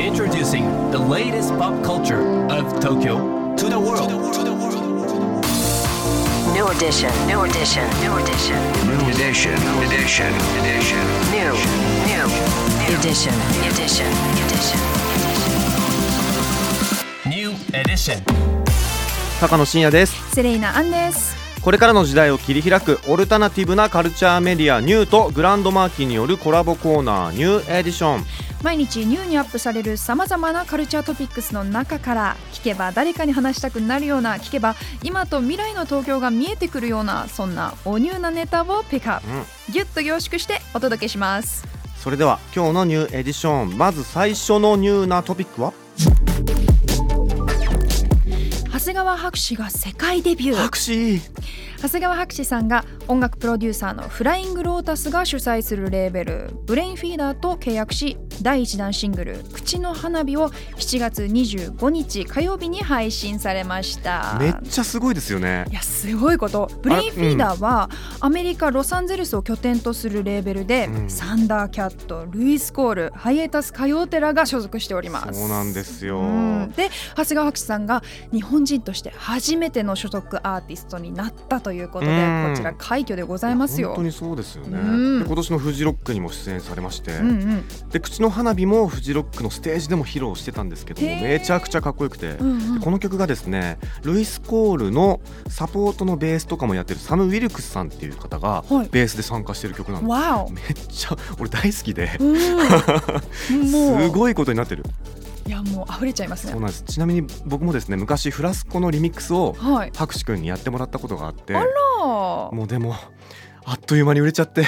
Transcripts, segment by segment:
Introducing the latest pop culture of Tokyo to the world. New edition, new edition, new edition, New edition, edition, edition. new, new, edition, edition, edition. New edition. 高野真也ですセレイナアンですこれからの時代を切り開くオルタナティブなカルチャーメディアニューとグランドマーキーによるコラボコーナーニューエディション毎日ニューにアップされるさまざまなカルチャートピックスの中から聞けば誰かに話したくなるような聞けば今と未来の東京が見えてくるようなそんなおニューなネタをピックアップ、ギュッと凝縮してお届けします。それでは今日のニューエディションまず最初のニューなトピックは？長谷川白紙が世界デビュー。白紙。長谷川白紙さんが音楽プロデューサーのフライングロータスが主宰するレーベルブレインフィーダーと契約し第1弾シングル「口の花火」を7月25日火曜日に配信されました。めっちゃすごいですよね。いやすごいこと。ブレインフィーダーはアメリカ・ロサンゼルスを拠点とするレーベルで、うん。サンダーキャットルイス・コールハイエタス・カヨーテラが所属しております。そうなんですよ、うん。で長谷川博士さんが日本人として初めての所属アーティストになったということでうん。こちら快挙でございますよ。本当。にそうですよね、今年のフジロックにも出演されまして、うんうん。で口の花火もフジロックのステージでも披露してたんですけどもめちゃくちゃかっこよくて、うんうん。この曲がですねルイス・コールのサポートのベースとかもやってるサム・ウィルクスさんっていう方がはい。ベースで参加してる曲なんです、わおめっちゃ俺大好きで、すごいことになってる。いやもう溢れちゃいますね。そうなんです。ちなみに僕もですね昔フラスコのリミックスをはい。博士くんにやってもらったことがあってあもうでもあっという間に売れちゃって。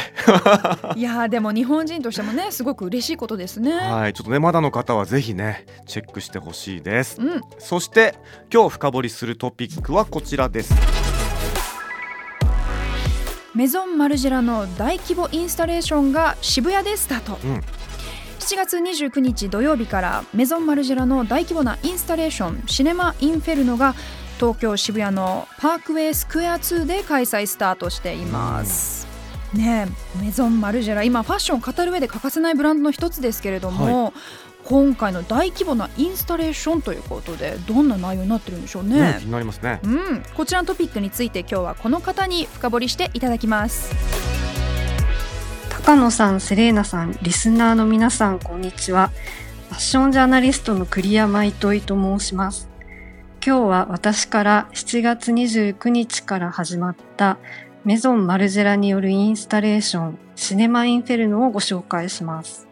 いやでも日本人としてもねすごく嬉しいことですね、はいちょっとねまだの方はぜひねチェックしてほしいです。うん。そして今日深掘りするトピックはこちらです。メゾンマルジェラの大規模インスタレーションが渋谷でスタート、うん。7月29日土曜日からメゾンマルジェラの大規模なインスタレーションシネマインフェルノが東京渋谷のパークウェイスクエア2で開催スタートしています。ねえメゾンマルジェラ今ファッションを語る上で欠かせないブランドの一つですけれども、今回の大規模なインスタレーションということでどんな内容になってるんでしょうねね気。になりますねうん、こちらのトピックについて今日はこの方に深掘りしていただきます。高野さん、セレーナさん、リスナーの皆さん、こんにちは。ファッションジャーナリストの栗山糸井と申します。今日は私から7月29日から始まったメゾンマルジェラによるインスタレーション、シネマインフェルノをご紹介します。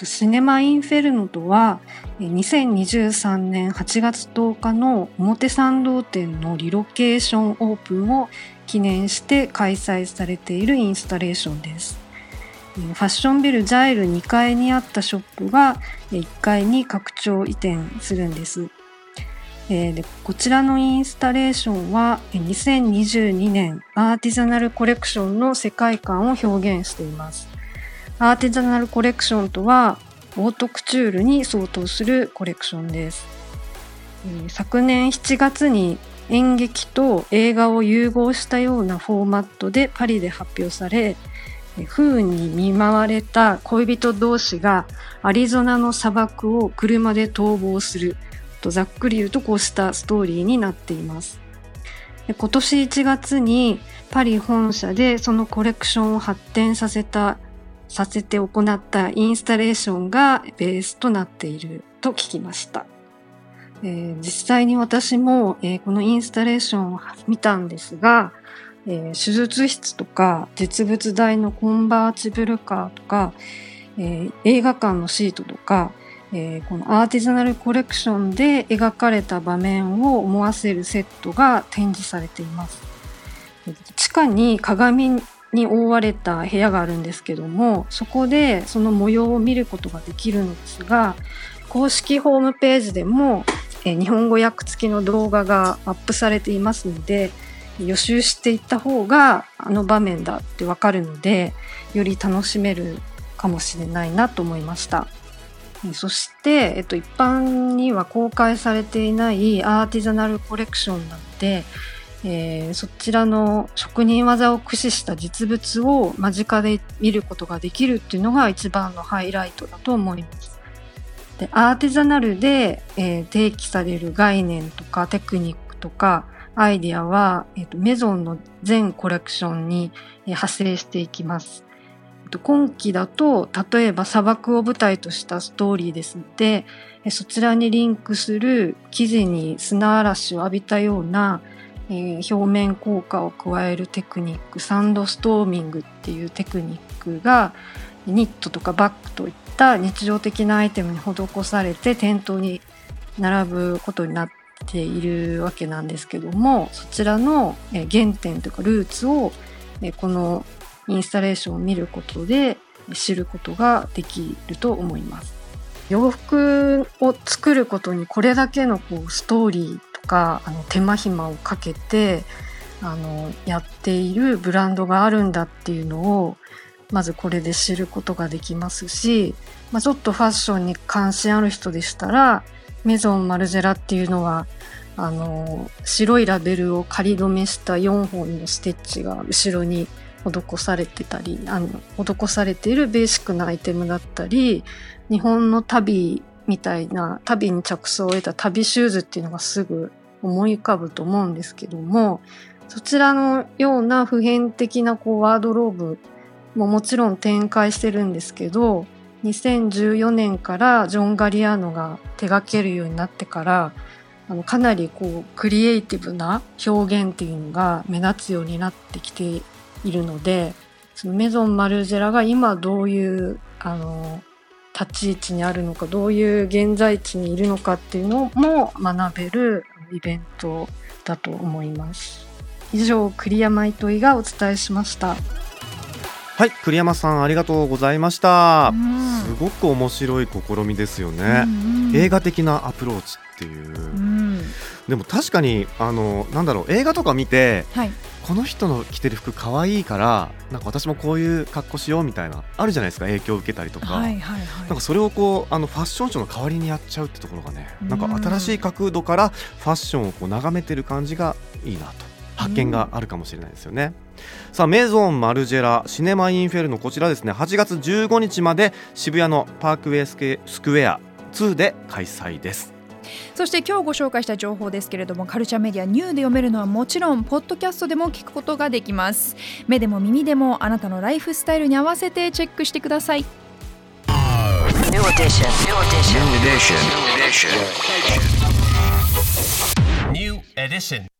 シネマインフェルノとは、2023年8月10日の表参道店のリロケーションオープンを記念して開催されているインスタレーションです。ファッションビルジャイル2階にあったショップが1階に拡張移転するんです。えーでこちらのインスタレーションは2022年アーティザナルコレクションの世界観を表現しています。アーティザナルコレクションとはオートクチュールに相当するコレクションです。えー昨年7月に演劇と映画を融合したようなフォーマットでパリで発表されえ不運に見舞われた恋人同士がアリゾナの砂漠を車で逃亡するとざっくり言うとこうしたストーリーになっています。で今年1月にパリ本社でそのコレクションを発展させたさせて行ったインスタレーションがベースとなっていると聞きました。えー実際に私も、えーこのインスタレーションを見たんですが、えー手術室とか実物大のコンバーチブルカーとか、えー映画館のシートとか、えーこのアーティザナルコレクションで描かれた場面を思わせるセットが展示されています。地下に鏡に覆われた部屋があるんですけどもそこでその模様を見ることができるのですが公式ホームページでも、え日本語訳付きの動画がアップされていますので予習していった方があの場面だってわかるのでより楽しめるかもしれないなと思いました。そして、えっと、一般には公開されていないアーティザナルコレクションなので、えーそちらの職人技を駆使した実物を間近で見ることができるっていうのが一番のハイライトだと思います。でアーティザナルで、えー提起される概念とかテクニックとかアイディアは、えーとメゾンの全コレクションに、えー派生していきます。今期だと例えば砂漠を舞台としたストーリーです。のでそちらにリンクする生地に砂嵐を浴びたような、えー表面効果を加えるテクニックサンドストーミングっていうテクニックがニットとかバッグといった日常的なアイテムに施されて店頭に並ぶことになっているわけなんですけどもそちらの原点というかルーツをこのインスタレーションを見ることで知ることができると思います。洋服を作ることにこれだけのこうストーリーとかあの手間暇をかけてあのやっているブランドがあるんだっていうのをまずこれで知ることができますし、まあ、ちょっとファッションに関心ある人でしたらメゾンマルジェラっていうのはあの白いラベルを仮止めした4本のステッチが後ろに施されてたりあの施されているベーシックなアイテムだったり日本の旅みたいな旅に着想を得た旅シューズっていうのがすぐ思い浮かぶと思うんですけどもそちらのような普遍的なこうワードローブももちろん展開してるんですけど2014年からジョン・ガリアーノが手掛けるようになってからあのかなりこうクリエイティブな表現っていうのが目立つようになってきているのでそのメゾン・マルジェラが今どういうあの立ち位置にあるのかどういう現在地にいるのかっていうのも学べるイベントだと思います。以上栗山糸井がお伝えしました。はい栗山さんありがとうございました。うん。すごく面白い試みですよね、うんうん。映画的なアプローチっていう、うん。でも確かにあのなんだろう映画とか見てはいこの人の着てる服可愛いからなんか私もこういう格好しようみたいなあるじゃないですか影響を受けたりとか、はいはいなんかそれをこうあのファッションショーの代わりにやっちゃうってところがねうんなんか新しい角度からファッションをこう眺めてる感じがいいなと発見があるかもしれないですよね。さあメゾンマルジェラシネマインフェルノこちらですね8月15日まで渋谷のパークウェイスケスクエア2で開催です。そして今日ご紹介した情報ですけれどもカルチャーメディアニューで読めるのはもちろんポッドキャストでも聞くことができます。目でも耳でもあなたのライフスタイルに合わせてチェックしてください。New edition.